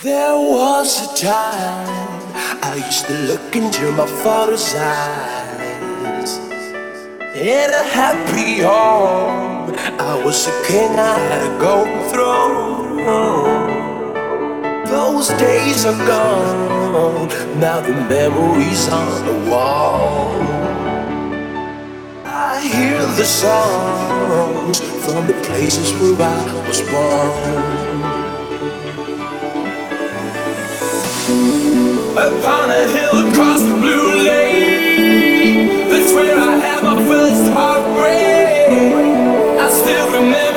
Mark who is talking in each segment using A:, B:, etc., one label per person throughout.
A: There was a time I used to look into my father's eyes. In a happy home, I was a king, I had a golden throne. Those days are gone, now the memories on the wall. I hear the songs from the places where I was born. Upon a hill across the blue lake, that's where I had my first heartbreak. I still remember.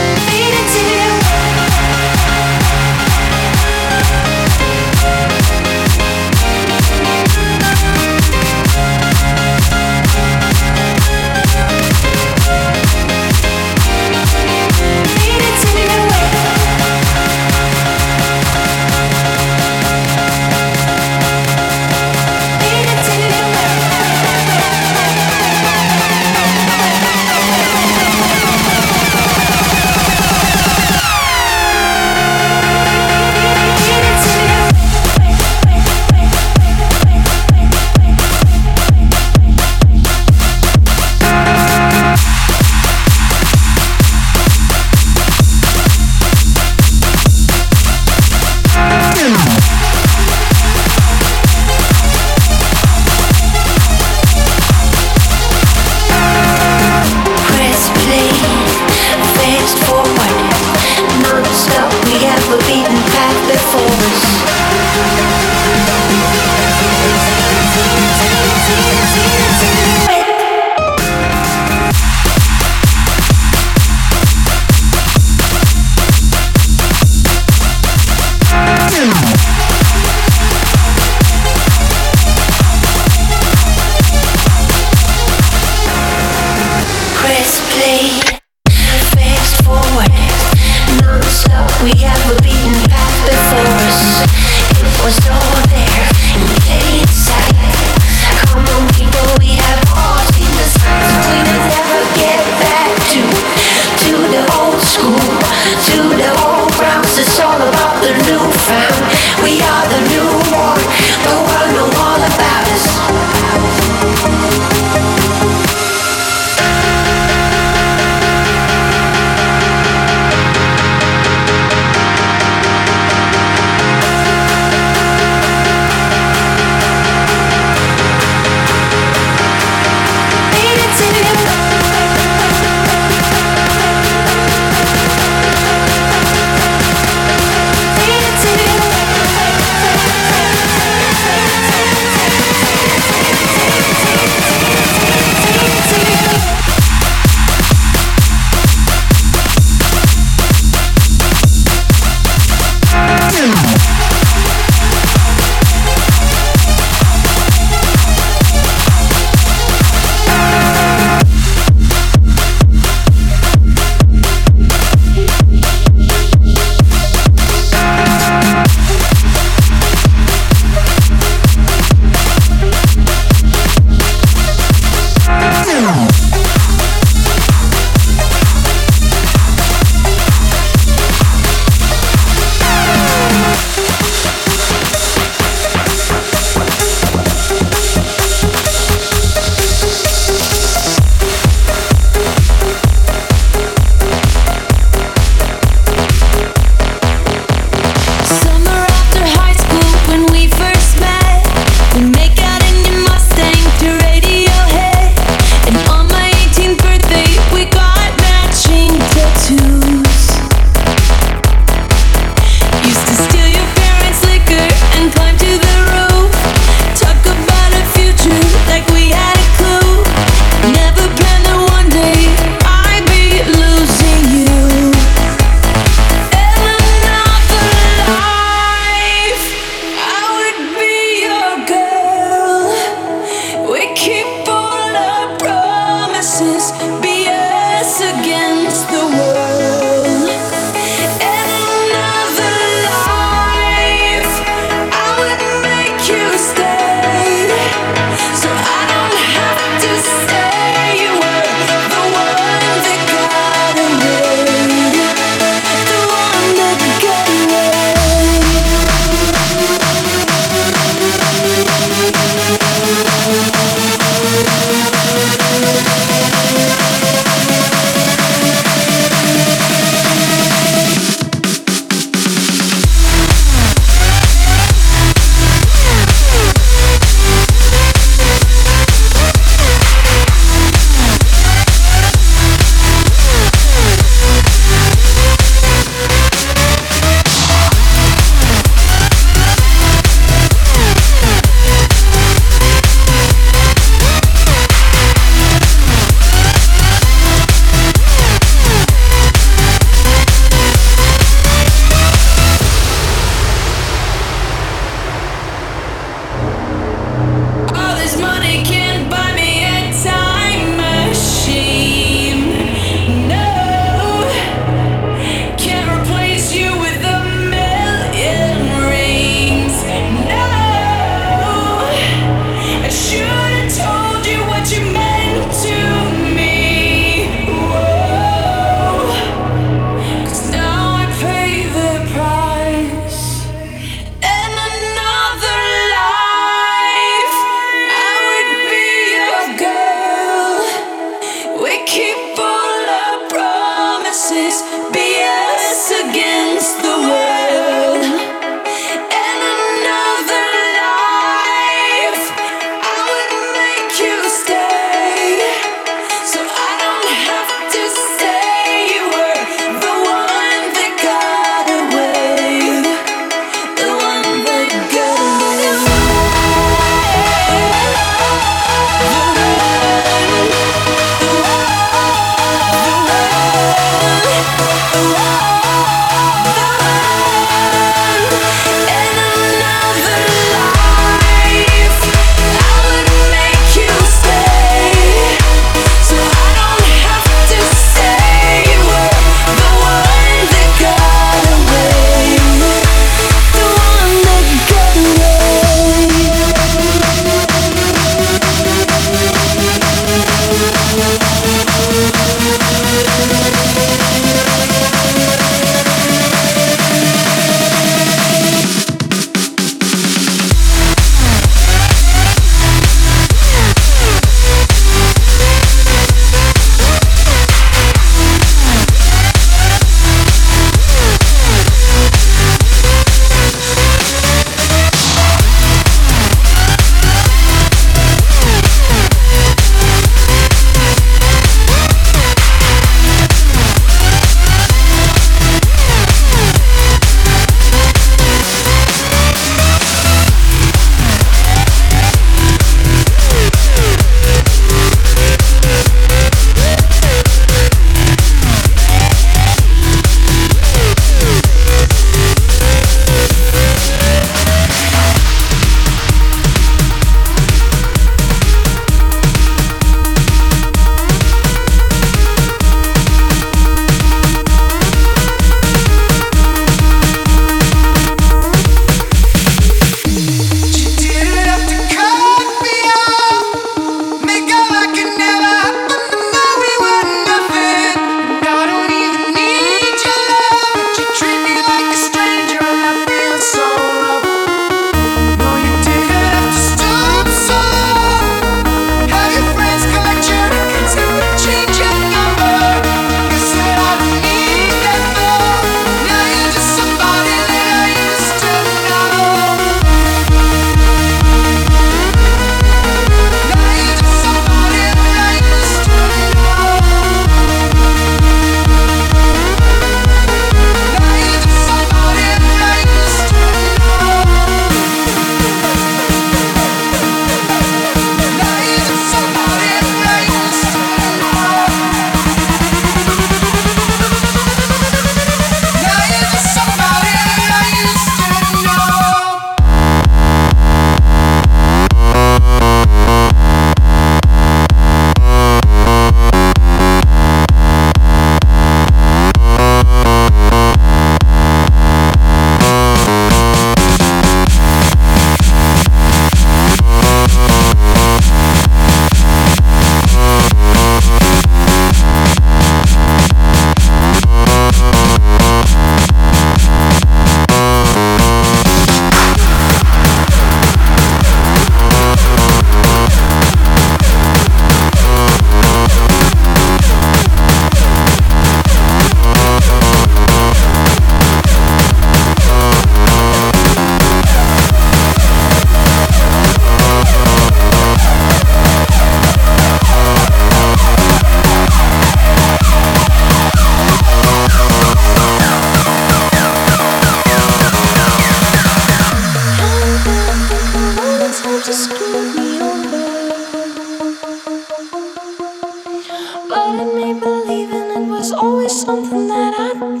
B: Something that I've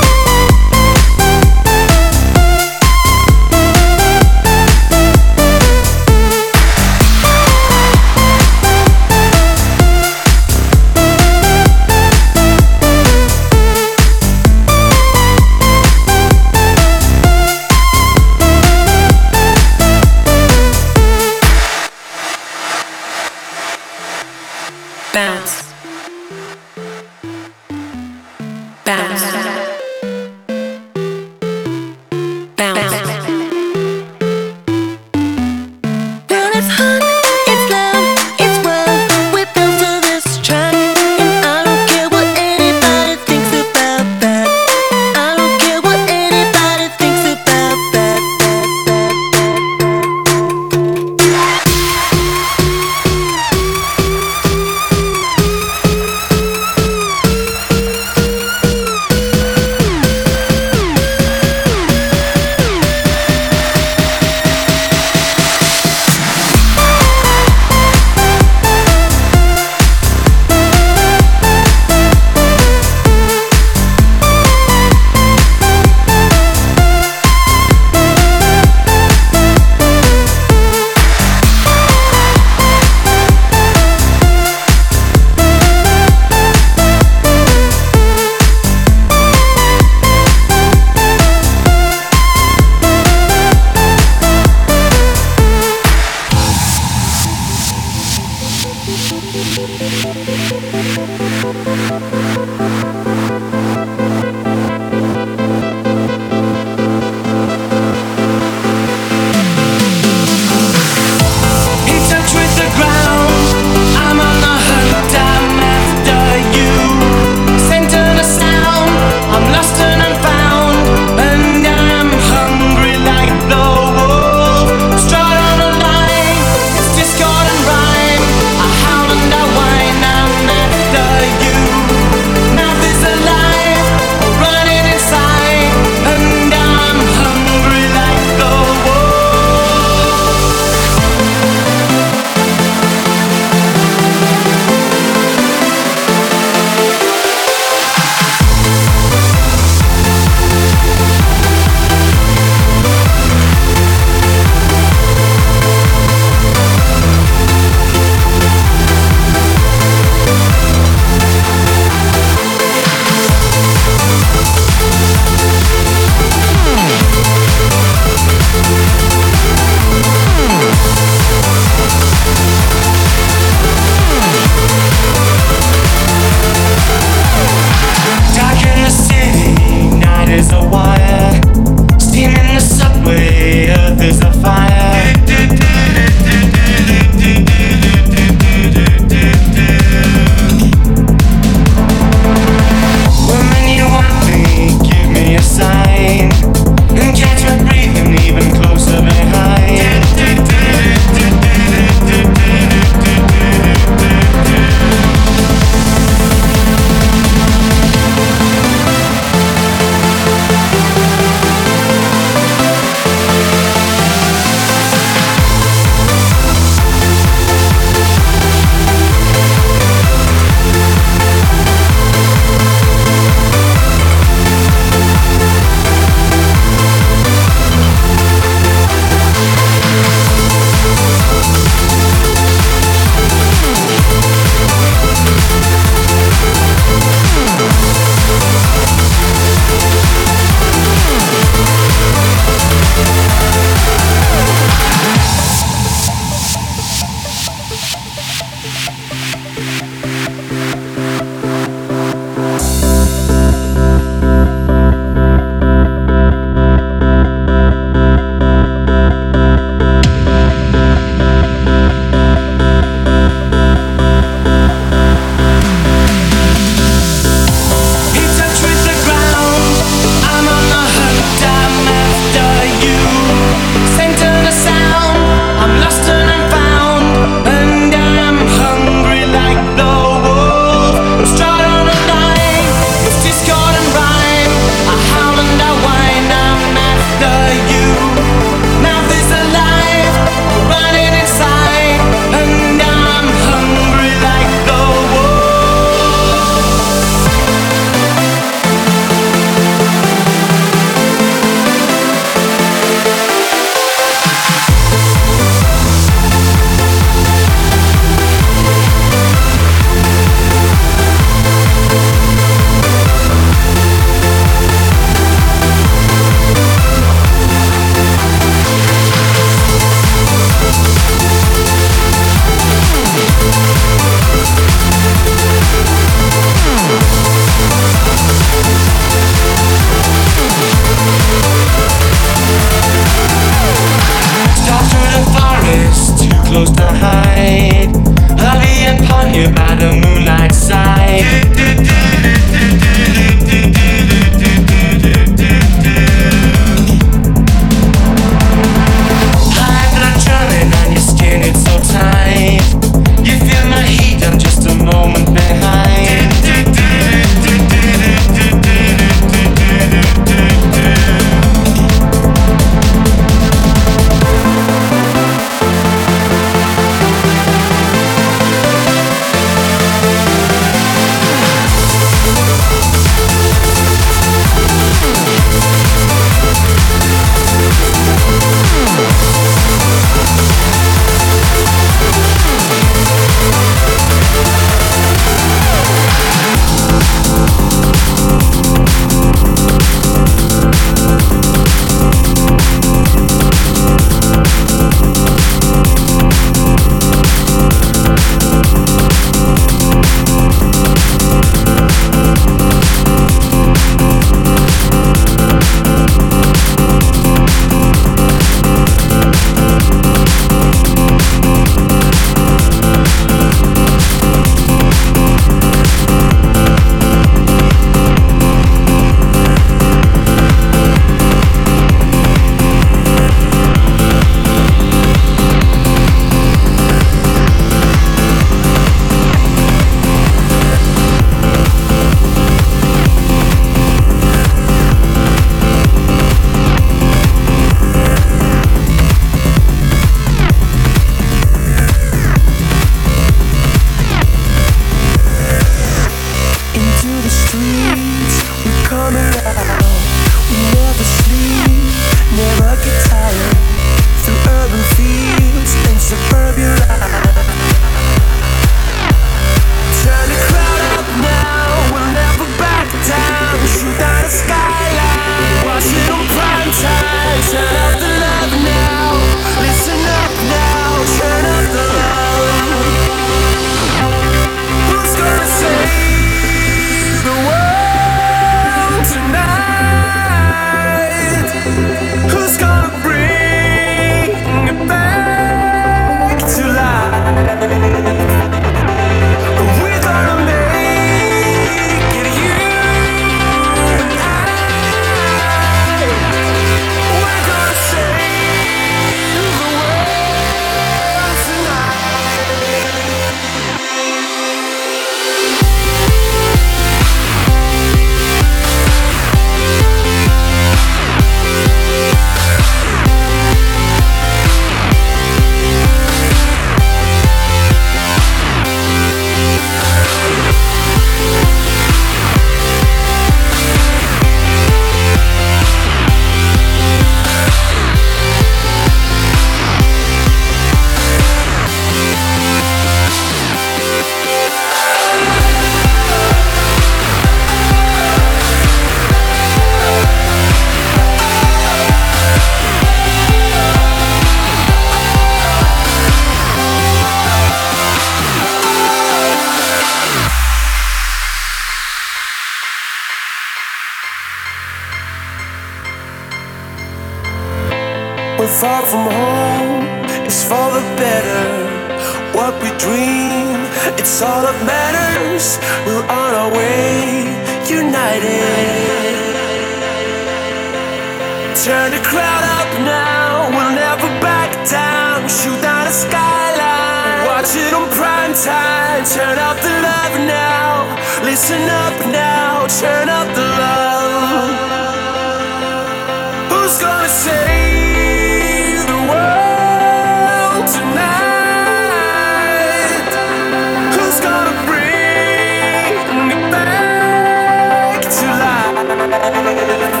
B: Thank you.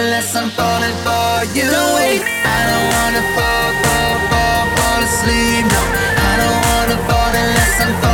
C: unless I'm falling for you. Don't
D: wait.
C: I don't wanna fall, fall, fall, fall asleep. No, I don't wanna fall unless I'm.